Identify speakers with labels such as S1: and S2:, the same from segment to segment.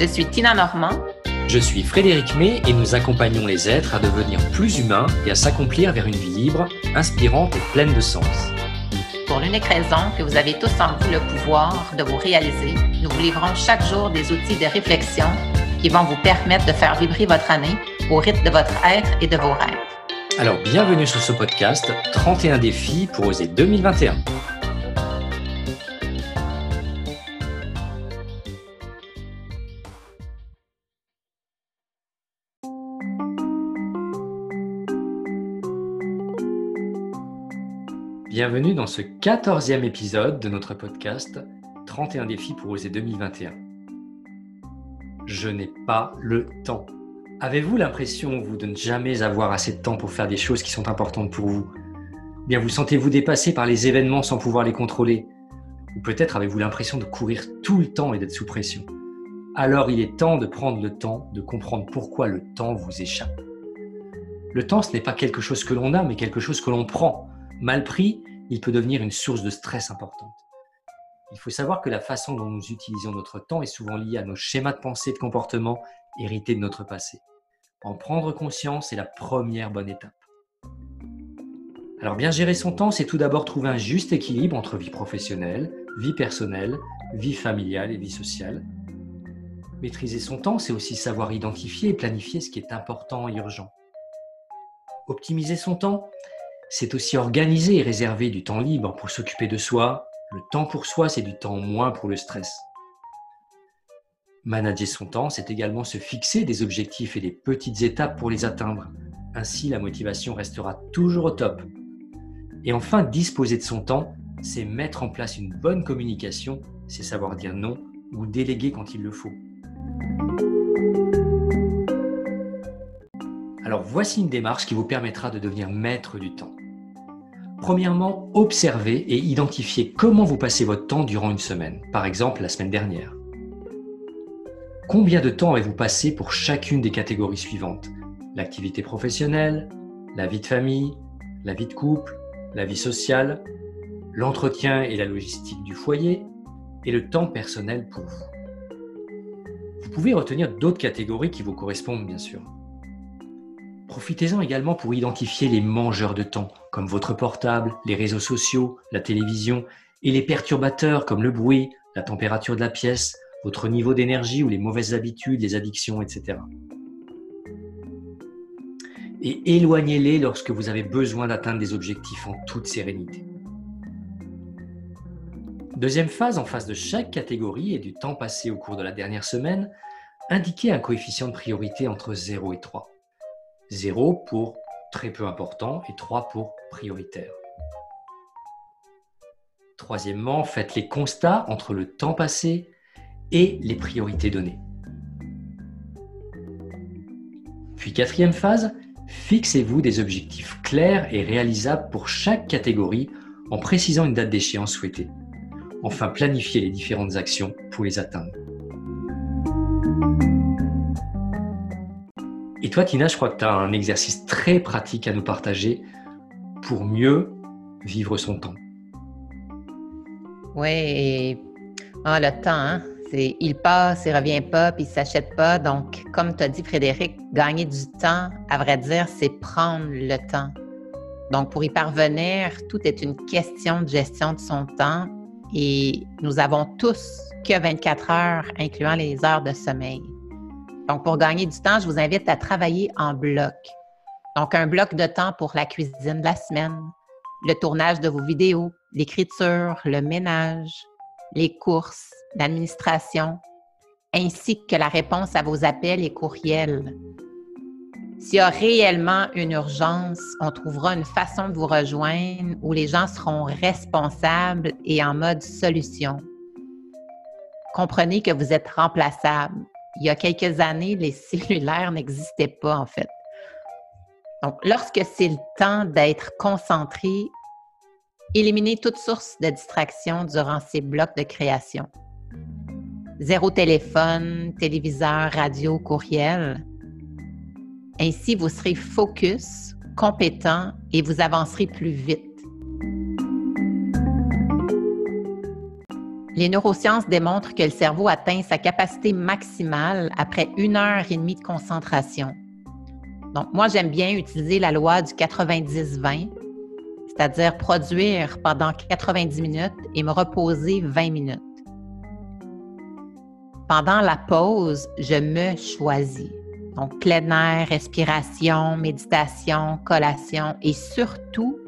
S1: Je suis Tina Normand.
S2: Je suis Frédéric May et nous accompagnons les êtres à devenir plus humains et à s'accomplir vers une vie libre, inspirante et pleine de sens.
S1: Pour l'unique raison que vous avez tous en vous le pouvoir de vous réaliser, nous vous livrons chaque jour des outils de réflexion qui vont vous permettre de faire vibrer votre année au rythme de votre être et de vos rêves.
S2: Alors bienvenue sur ce podcast 31 défis pour oser 2021. Bienvenue dans ce quatorzième épisode de notre podcast 31 défis pour oser 2021. Je n'ai pas le temps. Avez-vous l'impression, vous, de ne jamais avoir assez de temps pour faire des choses qui sont importantes pour vous? Bien, vous sentez-vous dépassé par les événements sans pouvoir les contrôler? Ou peut-être avez-vous l'impression de courir tout le temps et d'être sous pression? Alors il est temps de prendre le temps de comprendre pourquoi le temps vous échappe. Le temps, ce n'est pas quelque chose que l'on a, mais quelque chose que l'on prend Mal pris, il peut devenir une source de stress importante. Il faut savoir que la façon dont nous utilisons notre temps est souvent liée à nos schémas de pensée et de comportement hérités de notre passé. En prendre conscience est la première bonne étape. Alors bien gérer son temps, c'est tout d'abord trouver un juste équilibre entre vie professionnelle, vie personnelle, vie familiale et vie sociale. Maîtriser son temps, c'est aussi savoir identifier et planifier ce qui est important et urgent. Optimiser son temps, c'est aussi organiser et réserver du temps libre pour s'occuper de soi. Le temps pour soi, c'est du temps moins pour le stress. Manager son temps, c'est également se fixer des objectifs et des petites étapes pour les atteindre. Ainsi, la motivation restera toujours au top. Et enfin, disposer de son temps, c'est mettre en place une bonne communication, c'est savoir dire non ou déléguer quand il le faut. Alors voici une démarche qui vous permettra de devenir maître du temps. Premièrement, observez et identifiez comment vous passez votre temps durant une semaine, par exemple la semaine dernière. Combien de temps avez-vous passé pour chacune des catégories suivantes? L'activité professionnelle, la vie de famille, la vie de couple, la vie sociale, l'entretien et la logistique du foyer, et le temps personnel pour vous. Vous pouvez retenir d'autres catégories qui vous correspondent, bien sûr. Profitez-en également pour identifier les mangeurs de temps, comme votre portable, les réseaux sociaux, la télévision, et les perturbateurs comme le bruit, la température de la pièce, votre niveau d'énergie ou les mauvaises habitudes, les addictions, etc. Et éloignez-les lorsque vous avez besoin d'atteindre des objectifs en toute sérénité. Deuxième phase, en face de chaque catégorie et du temps passé au cours de la dernière semaine, indiquez un coefficient de priorité entre 0 et 3. 0 pour très peu important et 3 pour prioritaire. Troisièmement, faites les constats entre le temps passé et les priorités données. Puis quatrième phase, fixez-vous des objectifs clairs et réalisables pour chaque catégorie en précisant une date d'échéance souhaitée. Enfin, planifiez les différentes actions pour les atteindre. Et toi, Tina, je crois que tu as un exercice très pratique à nous partager pour mieux vivre son temps.
S1: Oui, ah, le temps, hein? il passe, il revient pas, puis il s'achète pas. Donc, comme tu as dit, Frédéric, gagner du temps, à vrai dire, c'est prendre le temps. Donc, pour y parvenir, tout est une question de gestion de son temps et nous avons tous que 24 heures, incluant les heures de sommeil. Donc, pour gagner du temps, je vous invite à travailler en bloc. Donc, un bloc de temps pour la cuisine de la semaine, le tournage de vos vidéos, l'écriture, le ménage, les courses, l'administration, ainsi que la réponse à vos appels et courriels. S'il y a réellement une urgence, on trouvera une façon de vous rejoindre où les gens seront responsables et en mode solution. Comprenez que vous êtes remplaçable il y a quelques années, les cellulaires n'existaient pas, en fait. Donc, lorsque c'est le temps d'être concentré, éliminez toute source de distraction durant ces blocs de création. Zéro téléphone, téléviseur, radio, courriel. Ainsi, vous serez focus, compétent et vous avancerez plus vite. Les neurosciences démontrent que le cerveau atteint sa capacité maximale après une heure et demie de concentration. Donc, moi, j'aime bien utiliser la loi du 90-20, c'est-à-dire produire pendant 90 minutes et me reposer 20 minutes. Pendant la pause, je me choisis. Donc, plein air, respiration, méditation, collation et surtout,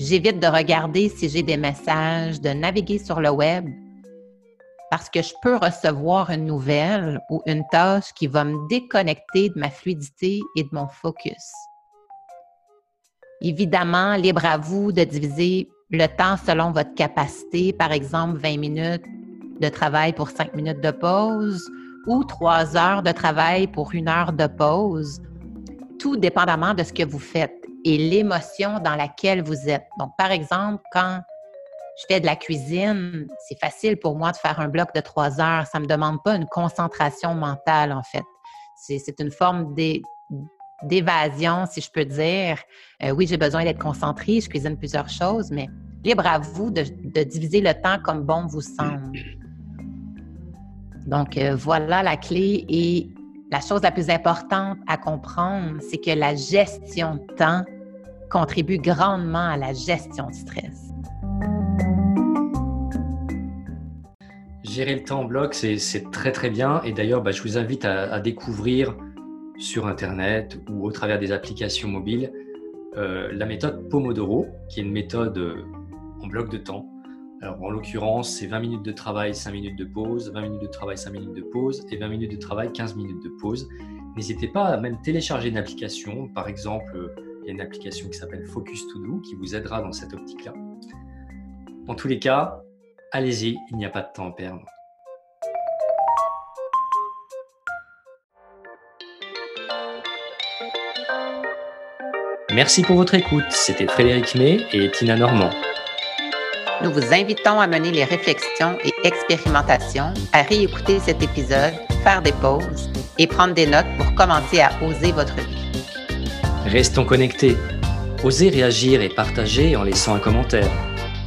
S1: j'évite de regarder si j'ai des messages, de naviguer sur le web parce que je peux recevoir une nouvelle ou une tâche qui va me déconnecter de ma fluidité et de mon focus. Évidemment, libre à vous de diviser le temps selon votre capacité, par exemple 20 minutes de travail pour 5 minutes de pause ou 3 heures de travail pour une heure de pause, tout dépendamment de ce que vous faites et l'émotion dans laquelle vous êtes. Donc, par exemple, quand je fais de la cuisine, c'est facile pour moi de faire un bloc de trois heures. Ça ne me demande pas une concentration mentale, en fait. C'est une forme d'évasion, si je peux dire. Euh, oui, j'ai besoin d'être concentrée, je cuisine plusieurs choses, mais libre à vous de, diviser le temps comme bon vous semble. Donc, euh, voilà la clé. Et la chose la plus importante à comprendre, c'est que la gestion de temps contribue grandement à la gestion du stress.
S2: Gérer le temps en bloc, c'est très très bien. Et d'ailleurs, bah, je vous invite à, découvrir sur Internet ou au travers des applications mobiles euh, la méthode Pomodoro, qui est une méthode euh, en bloc de temps. Alors, en l'occurrence, c'est 20 minutes de travail, 5 minutes de pause, 20 minutes de travail, 5 minutes de pause, et 20 minutes de travail, 15 minutes de pause. N'hésitez pas à même télécharger une application. Par exemple, il y a une application qui s'appelle Focus To Do qui vous aidera dans cette optique-là. En tous les cas, Allez-y, il n'y a pas de temps à perdre. Merci pour votre écoute. C'était Frédéric May et Tina Normand.
S1: Nous vous invitons à mener les réflexions et expérimentations, à réécouter cet épisode, faire des pauses et prendre des notes pour commencer à oser votre vie.
S2: Restons connectés. Osez réagir et partager en laissant un commentaire.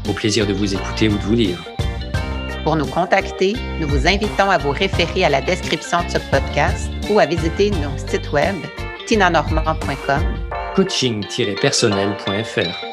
S2: Au plaisir de vous écouter ou de vous lire.
S1: Pour nous contacter, nous vous invitons à vous référer à la description de ce podcast ou à visiter nos sites web tinanormand.com
S2: coaching-personnel.fr